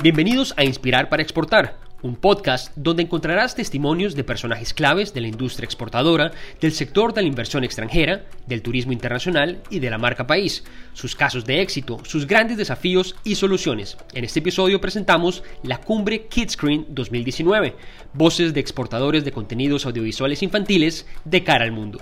Bienvenidos a Inspirar para Exportar, un podcast donde encontrarás testimonios de personajes claves de la industria exportadora, del sector de la inversión extranjera, del turismo internacional y de la marca país, sus casos de éxito, sus grandes desafíos y soluciones. En este episodio presentamos la cumbre Kidscreen 2019, voces de exportadores de contenidos audiovisuales infantiles de cara al mundo.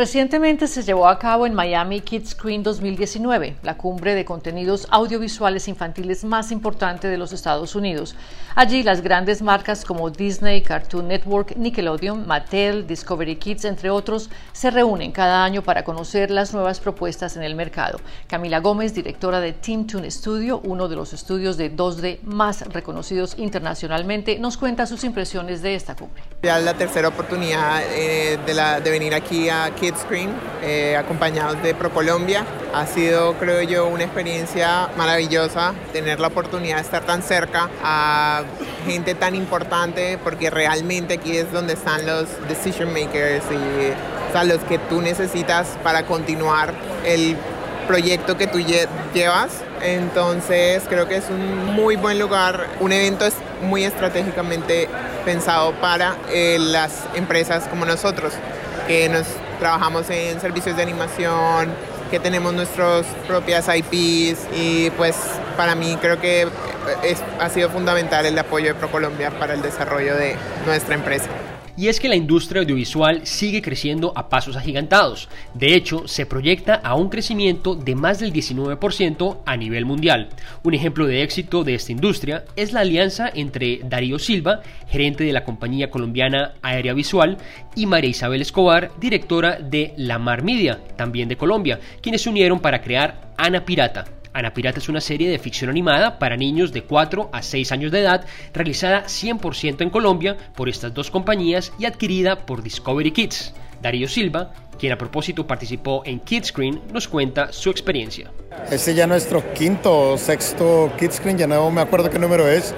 Recientemente se llevó a cabo en Miami Kids Screen 2019, la cumbre de contenidos audiovisuales infantiles más importante de los Estados Unidos. Allí las grandes marcas como Disney, Cartoon Network, Nickelodeon, Mattel, Discovery Kids, entre otros, se reúnen cada año para conocer las nuevas propuestas en el mercado. Camila Gómez, directora de Team Toon Studio, uno de los estudios de 2D más reconocidos internacionalmente, nos cuenta sus impresiones de esta cumbre. Ya la tercera oportunidad eh, de, la, de venir aquí a Kids Screen, eh, acompañados de ProColombia. Ha sido, creo yo, una experiencia maravillosa tener la oportunidad de estar tan cerca a gente tan importante, porque realmente aquí es donde están los decision makers y o los que tú necesitas para continuar el proyecto que tú llevas. Entonces creo que es un muy buen lugar, un evento es muy estratégicamente pensado para eh, las empresas como nosotros, que nos trabajamos en servicios de animación, que tenemos nuestras propias IPs y pues para mí creo que ha sido fundamental el apoyo de ProColombia para el desarrollo de nuestra empresa y es que la industria audiovisual sigue creciendo a pasos agigantados. De hecho, se proyecta a un crecimiento de más del 19% a nivel mundial. Un ejemplo de éxito de esta industria es la alianza entre Darío Silva, gerente de la compañía colombiana Aérea Visual, y María Isabel Escobar, directora de La Mar Media, también de Colombia, quienes se unieron para crear Ana Pirata, Ana Pirata es una serie de ficción animada para niños de 4 a 6 años de edad, realizada 100% en Colombia por estas dos compañías y adquirida por Discovery Kids. Darío Silva, quien a propósito participó en Kidscreen, nos cuenta su experiencia. Este ya nuestro quinto o sexto Kidscreen, ya no me acuerdo qué número es,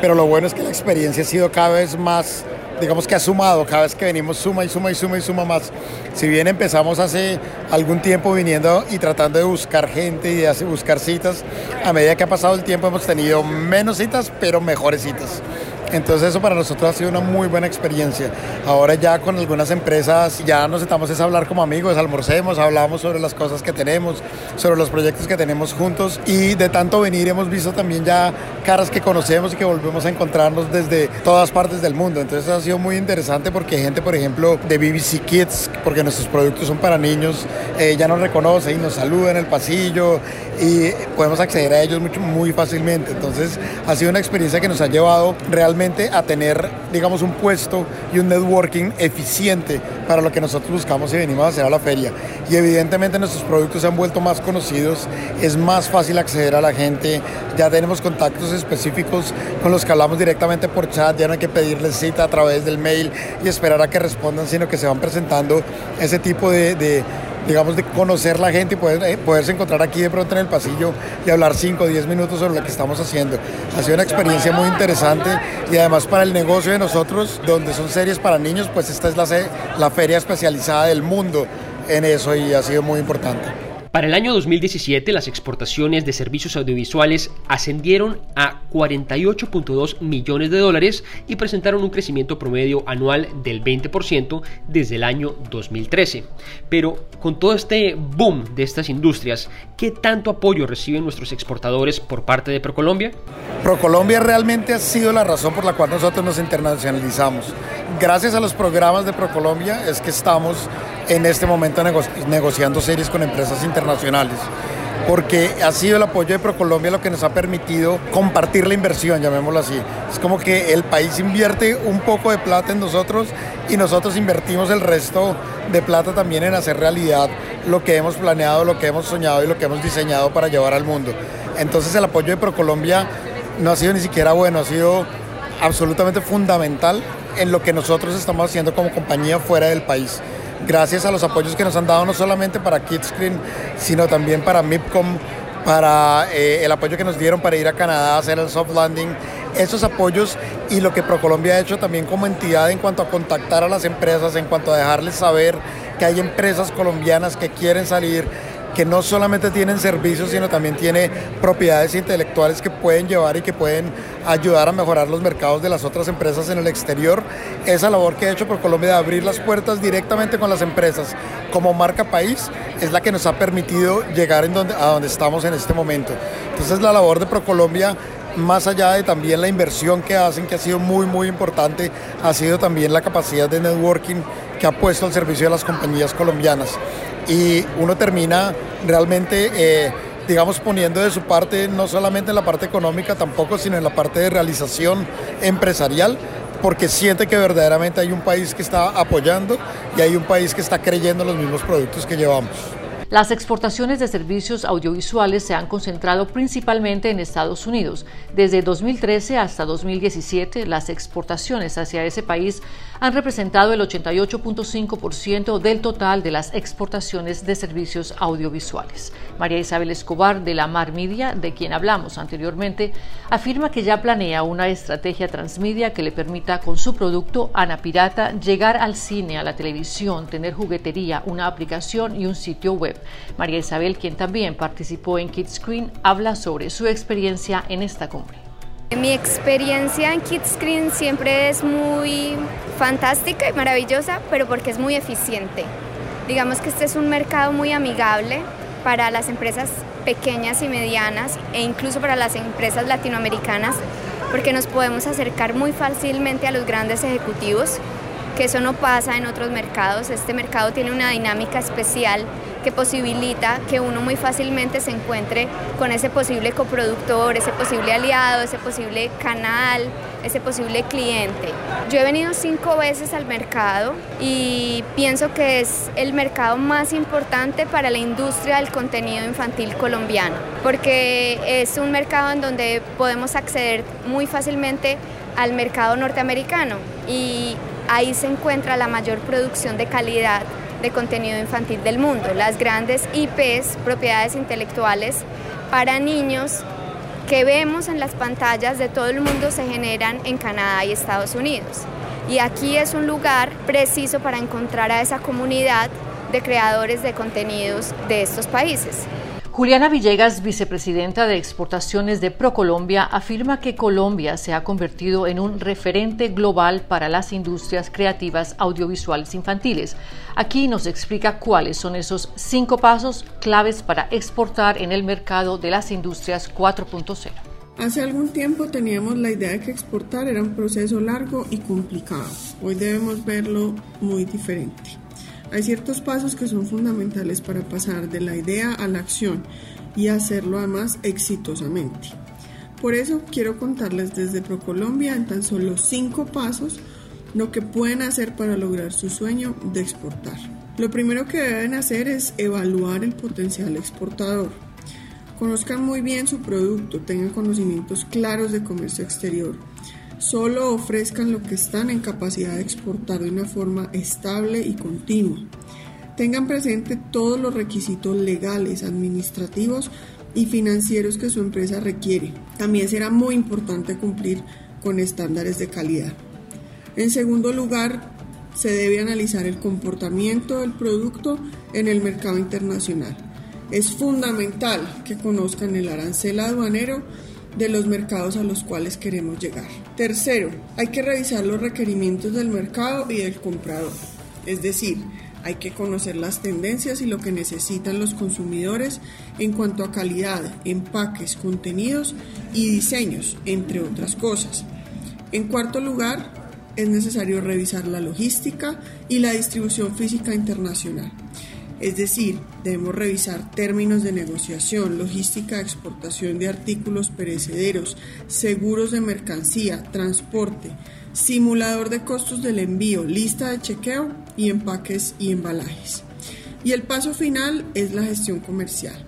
pero lo bueno es que la experiencia ha sido cada vez más digamos que ha sumado, cada vez que venimos suma y suma y suma y suma más. Si bien empezamos hace algún tiempo viniendo y tratando de buscar gente y de buscar citas, a medida que ha pasado el tiempo hemos tenido menos citas, pero mejores citas. Entonces eso para nosotros ha sido una muy buena experiencia. Ahora ya con algunas empresas ya nos estamos a hablar como amigos, almorcemos, hablamos sobre las cosas que tenemos, sobre los proyectos que tenemos juntos y de tanto venir hemos visto también ya caras que conocemos y que volvemos a encontrarnos desde todas partes del mundo. Entonces ha sido muy interesante porque gente, por ejemplo, de BBC Kids, porque nuestros productos son para niños, eh, ya nos reconoce y nos saluda en el pasillo y podemos acceder a ellos mucho, muy fácilmente. Entonces ha sido una experiencia que nos ha llevado realmente a tener, digamos, un puesto y un networking eficiente para lo que nosotros buscamos y venimos a hacer a la feria. Y evidentemente nuestros productos se han vuelto más conocidos, es más fácil acceder a la gente, ya tenemos contactos específicos con los que hablamos directamente por chat, ya no hay que pedirles cita a través del mail y esperar a que respondan, sino que se van presentando ese tipo de digamos, de conocer la gente y poder, eh, poderse encontrar aquí de pronto en el pasillo y hablar 5 o 10 minutos sobre lo que estamos haciendo. Ha sido una experiencia muy interesante y además para el negocio de nosotros, donde son series para niños, pues esta es la, la feria especializada del mundo en eso y ha sido muy importante. Para el año 2017, las exportaciones de servicios audiovisuales ascendieron a 48.2 millones de dólares y presentaron un crecimiento promedio anual del 20% desde el año 2013. Pero con todo este boom de estas industrias, ¿qué tanto apoyo reciben nuestros exportadores por parte de ProColombia? ProColombia realmente ha sido la razón por la cual nosotros nos internacionalizamos. Gracias a los programas de ProColombia es que estamos en este momento negociando series con empresas internacionales porque ha sido el apoyo de ProColombia lo que nos ha permitido compartir la inversión, llamémoslo así. Es como que el país invierte un poco de plata en nosotros y nosotros invertimos el resto de plata también en hacer realidad lo que hemos planeado, lo que hemos soñado y lo que hemos diseñado para llevar al mundo. Entonces el apoyo de ProColombia no ha sido ni siquiera bueno, ha sido absolutamente fundamental en lo que nosotros estamos haciendo como compañía fuera del país. Gracias a los apoyos que nos han dado no solamente para Kidscreen, sino también para MIPCOM, para eh, el apoyo que nos dieron para ir a Canadá a hacer el soft landing, esos apoyos y lo que ProColombia ha hecho también como entidad en cuanto a contactar a las empresas, en cuanto a dejarles saber que hay empresas colombianas que quieren salir que no solamente tienen servicios, sino también tiene propiedades intelectuales que pueden llevar y que pueden ayudar a mejorar los mercados de las otras empresas en el exterior. Esa labor que ha hecho por Colombia de abrir las puertas directamente con las empresas como marca país es la que nos ha permitido llegar en donde, a donde estamos en este momento. Entonces la labor de ProColombia más allá de también la inversión que hacen, que ha sido muy, muy importante, ha sido también la capacidad de networking que ha puesto al servicio de las compañías colombianas. Y uno termina realmente, eh, digamos, poniendo de su parte, no solamente en la parte económica tampoco, sino en la parte de realización empresarial, porque siente que verdaderamente hay un país que está apoyando y hay un país que está creyendo en los mismos productos que llevamos. Las exportaciones de servicios audiovisuales se han concentrado principalmente en Estados Unidos. Desde 2013 hasta 2017, las exportaciones hacia ese país han representado el 88.5% del total de las exportaciones de servicios audiovisuales. María Isabel Escobar de la Mar Media, de quien hablamos anteriormente, afirma que ya planea una estrategia transmedia que le permita con su producto Ana Pirata llegar al cine, a la televisión, tener juguetería, una aplicación y un sitio web. María Isabel, quien también participó en Kidscreen, habla sobre su experiencia en esta cumbre. Mi experiencia en Kidscreen siempre es muy fantástica y maravillosa, pero porque es muy eficiente. Digamos que este es un mercado muy amigable para las empresas pequeñas y medianas e incluso para las empresas latinoamericanas, porque nos podemos acercar muy fácilmente a los grandes ejecutivos, que eso no pasa en otros mercados. Este mercado tiene una dinámica especial que posibilita que uno muy fácilmente se encuentre con ese posible coproductor, ese posible aliado, ese posible canal, ese posible cliente. Yo he venido cinco veces al mercado y pienso que es el mercado más importante para la industria del contenido infantil colombiano, porque es un mercado en donde podemos acceder muy fácilmente al mercado norteamericano y ahí se encuentra la mayor producción de calidad de contenido infantil del mundo, las grandes IPs, propiedades intelectuales para niños que vemos en las pantallas de todo el mundo se generan en Canadá y Estados Unidos. Y aquí es un lugar preciso para encontrar a esa comunidad de creadores de contenidos de estos países. Juliana Villegas, vicepresidenta de exportaciones de ProColombia, afirma que Colombia se ha convertido en un referente global para las industrias creativas audiovisuales infantiles. Aquí nos explica cuáles son esos cinco pasos claves para exportar en el mercado de las industrias 4.0. Hace algún tiempo teníamos la idea de que exportar era un proceso largo y complicado. Hoy debemos verlo muy diferente. Hay ciertos pasos que son fundamentales para pasar de la idea a la acción y hacerlo además exitosamente. Por eso quiero contarles desde ProColombia en tan solo cinco pasos lo que pueden hacer para lograr su sueño de exportar. Lo primero que deben hacer es evaluar el potencial exportador. Conozcan muy bien su producto, tengan conocimientos claros de comercio exterior solo ofrezcan lo que están en capacidad de exportar de una forma estable y continua. Tengan presente todos los requisitos legales, administrativos y financieros que su empresa requiere. También será muy importante cumplir con estándares de calidad. En segundo lugar, se debe analizar el comportamiento del producto en el mercado internacional. Es fundamental que conozcan el arancel aduanero de los mercados a los cuales queremos llegar. Tercero, hay que revisar los requerimientos del mercado y del comprador. Es decir, hay que conocer las tendencias y lo que necesitan los consumidores en cuanto a calidad, empaques, contenidos y diseños, entre otras cosas. En cuarto lugar, es necesario revisar la logística y la distribución física internacional. Es decir, debemos revisar términos de negociación, logística de exportación de artículos perecederos, seguros de mercancía, transporte, simulador de costos del envío, lista de chequeo y empaques y embalajes. Y el paso final es la gestión comercial.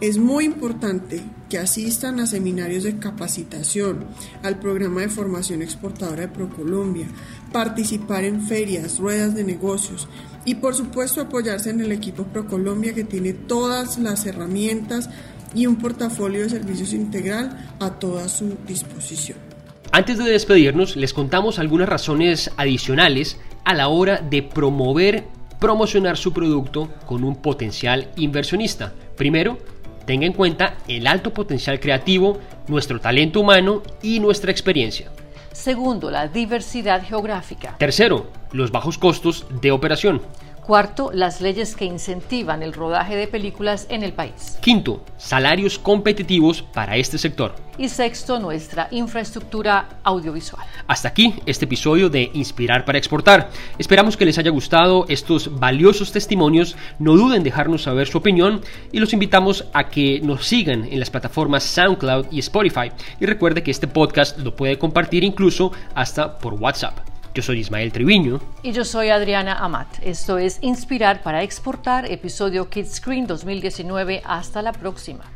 Es muy importante que asistan a seminarios de capacitación, al programa de formación exportadora de ProColombia, participar en ferias, ruedas de negocios y por supuesto apoyarse en el equipo ProColombia que tiene todas las herramientas y un portafolio de servicios integral a toda su disposición. Antes de despedirnos, les contamos algunas razones adicionales a la hora de promover promocionar su producto con un potencial inversionista. Primero, tenga en cuenta el alto potencial creativo, nuestro talento humano y nuestra experiencia. Segundo, la diversidad geográfica. Tercero, los bajos costos de operación. Cuarto, las leyes que incentivan el rodaje de películas en el país. Quinto, salarios competitivos para este sector. Y sexto, nuestra infraestructura audiovisual. Hasta aquí este episodio de Inspirar para Exportar. Esperamos que les haya gustado estos valiosos testimonios. No duden en dejarnos saber su opinión y los invitamos a que nos sigan en las plataformas SoundCloud y Spotify. Y recuerde que este podcast lo puede compartir incluso hasta por WhatsApp. Yo soy Ismael Triviño. Y yo soy Adriana Amat. Esto es Inspirar para Exportar, episodio Kids Screen 2019. Hasta la próxima.